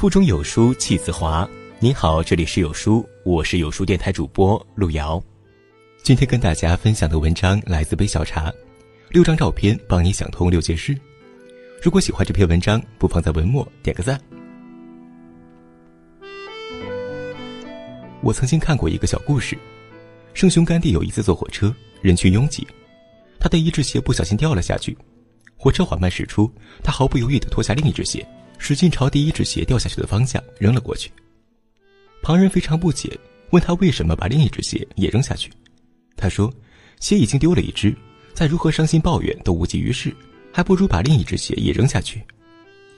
腹中有书气自华。您好，这里是有书，我是有书电台主播路遥。今天跟大家分享的文章来自杯小茶，六张照片帮你想通六件事。如果喜欢这篇文章，不妨在文末点个赞。我曾经看过一个小故事：圣雄甘地有一次坐火车，人群拥挤，他的一只鞋不小心掉了下去，火车缓慢驶出，他毫不犹豫地脱下另一只鞋。使劲朝第一只鞋掉下去的方向扔了过去。旁人非常不解，问他为什么把另一只鞋也扔下去。他说：“鞋已经丢了一只，再如何伤心抱怨都无济于事，还不如把另一只鞋也扔下去。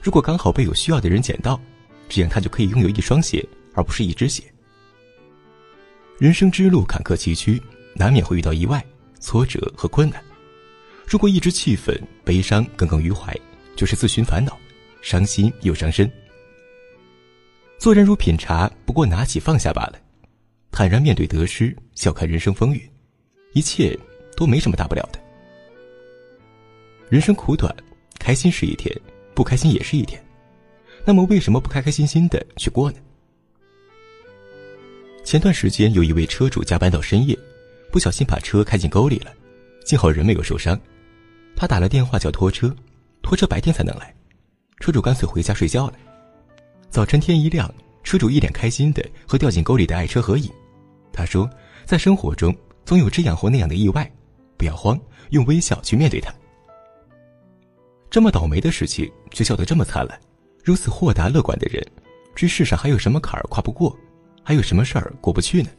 如果刚好被有需要的人捡到，这样他就可以拥有一双鞋，而不是一只鞋。”人生之路坎坷崎岖，难免会遇到意外、挫折和困难。如果一直气愤、悲伤、耿耿于怀，就是自寻烦恼。伤心又伤身。做人如品茶，不过拿起放下罢了，坦然面对得失，笑看人生风雨，一切都没什么大不了的。人生苦短，开心是一天，不开心也是一天，那么为什么不开开心心的去过呢？前段时间有一位车主加班到深夜，不小心把车开进沟里了，幸好人没有受伤。他打了电话叫拖车，拖车白天才能来。车主干脆回家睡觉了。早晨天一亮，车主一脸开心的和掉进沟里的爱车合影。他说：“在生活中总有这样或那样的意外，不要慌，用微笑去面对它。这么倒霉的事情却笑得这么灿烂，如此豁达乐观的人，这世上还有什么坎儿跨不过？还有什么事儿过不去呢？”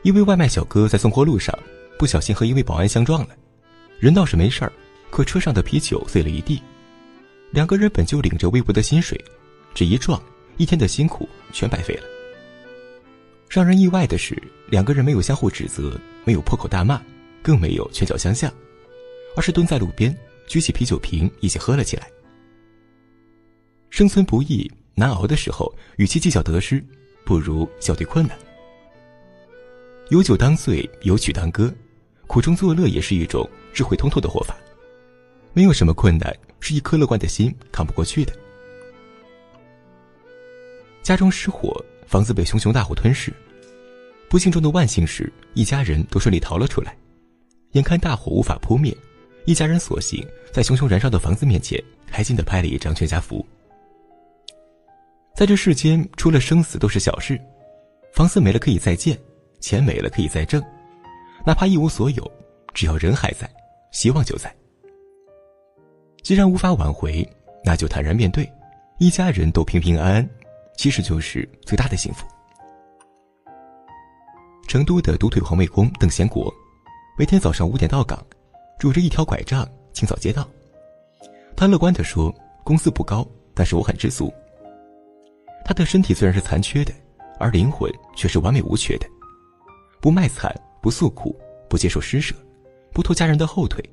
一位外卖小哥在送货路上，不小心和一位保安相撞了，人倒是没事儿，可车上的啤酒碎了一地。两个人本就领着微薄的薪水，这一撞，一天的辛苦全白费了。让人意外的是，两个人没有相互指责，没有破口大骂，更没有拳脚相向，而是蹲在路边，举起啤酒瓶一起喝了起来。生存不易，难熬的时候，与其计较得失，不如笑对困难。有酒当醉，有曲当歌，苦中作乐也是一种智慧通透的活法。没有什么困难。是一颗乐观的心扛不过去的。家中失火，房子被熊熊大火吞噬。不幸中的万幸是，一家人都顺利逃了出来。眼看大火无法扑灭，一家人索性在熊熊燃烧的房子面前，开心的拍了一张全家福。在这世间，除了生死都是小事，房子没了可以再建，钱没了可以再挣，哪怕一无所有，只要人还在，希望就在。既然无法挽回，那就坦然面对，一家人都平平安安，其实就是最大的幸福。成都的独腿环卫工邓贤国，每天早上五点到岗，拄着一条拐杖清扫街道。他乐观地说：“工资不高，但是我很知足。”他的身体虽然是残缺的，而灵魂却是完美无缺的，不卖惨，不诉苦，不接受施舍，不拖家人的后腿。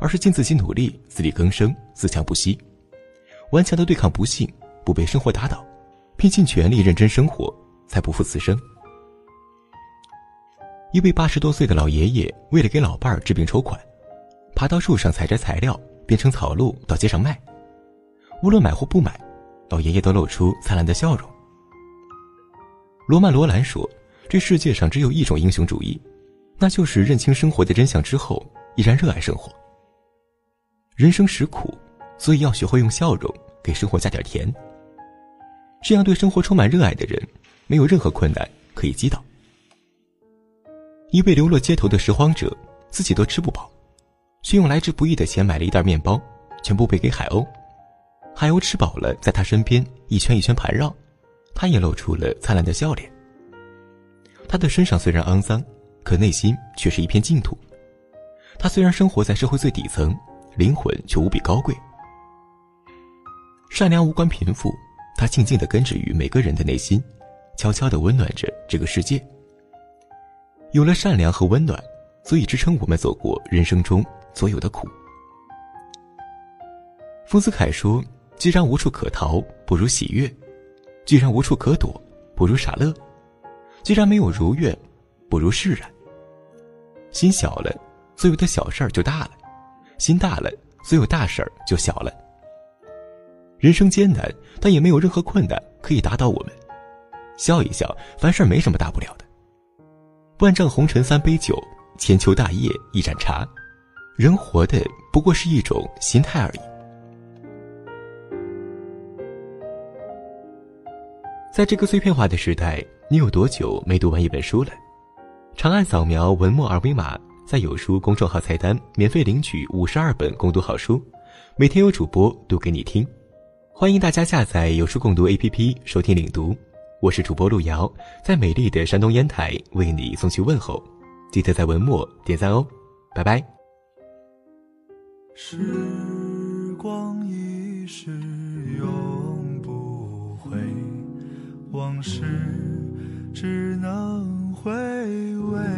而是尽自己努力，自力更生，自强不息，顽强的对抗不幸，不被生活打倒，拼尽全力认真生活，才不负此生。一位八十多岁的老爷爷，为了给老伴儿治病筹款，爬到树上采摘材料，变成草鹿到街上卖。无论买或不买，老爷爷都露出灿烂的笑容。罗曼·罗兰说：“这世界上只有一种英雄主义，那就是认清生活的真相之后，依然热爱生活。”人生实苦，所以要学会用笑容给生活加点甜。这样对生活充满热爱的人，没有任何困难可以击倒。一位流落街头的拾荒者，自己都吃不饱，却用来之不易的钱买了一袋面包，全部喂给海鸥。海鸥吃饱了，在他身边一圈一圈盘绕，他也露出了灿烂的笑脸。他的身上虽然肮脏，可内心却是一片净土。他虽然生活在社会最底层。灵魂却无比高贵，善良无关贫富，它静静的根植于每个人的内心，悄悄的温暖着这个世界。有了善良和温暖，足以支撑我们走过人生中所有的苦。丰子恺说：“既然无处可逃，不如喜悦；既然无处可躲，不如傻乐；既然没有如愿，不如释然。心小了，所有的小事儿就大了。”心大了，所有大事儿就小了。人生艰难，但也没有任何困难可以打倒我们。笑一笑，凡事没什么大不了的。万丈红尘三杯酒，千秋大业一盏茶。人活的不过是一种心态而已。在这个碎片化的时代，你有多久没读完一本书了？长按扫描文末二维码，在有书公众号菜单免费领取五十二本共读好书，每天有主播读给你听。欢迎大家下载有书共读 APP 收听领读。我是主播路遥，在美丽的山东烟台为你送去问候，记得在文末点赞哦，拜拜。时光一逝永不回，往事只能回味。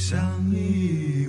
相依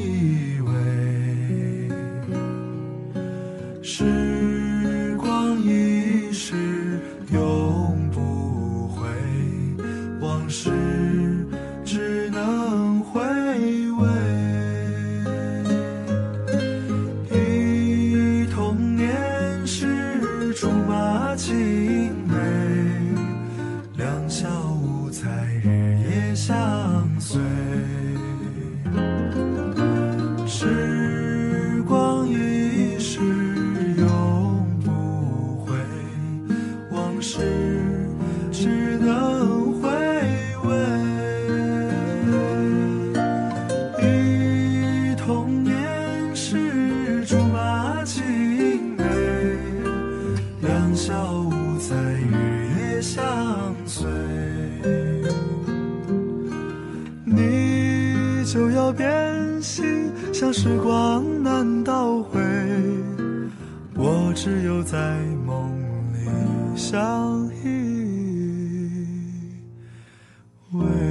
事只能回味。忆童年时竹马青梅两小无猜日夜相随。你就要变心像时光难倒回我只有在梦相依偎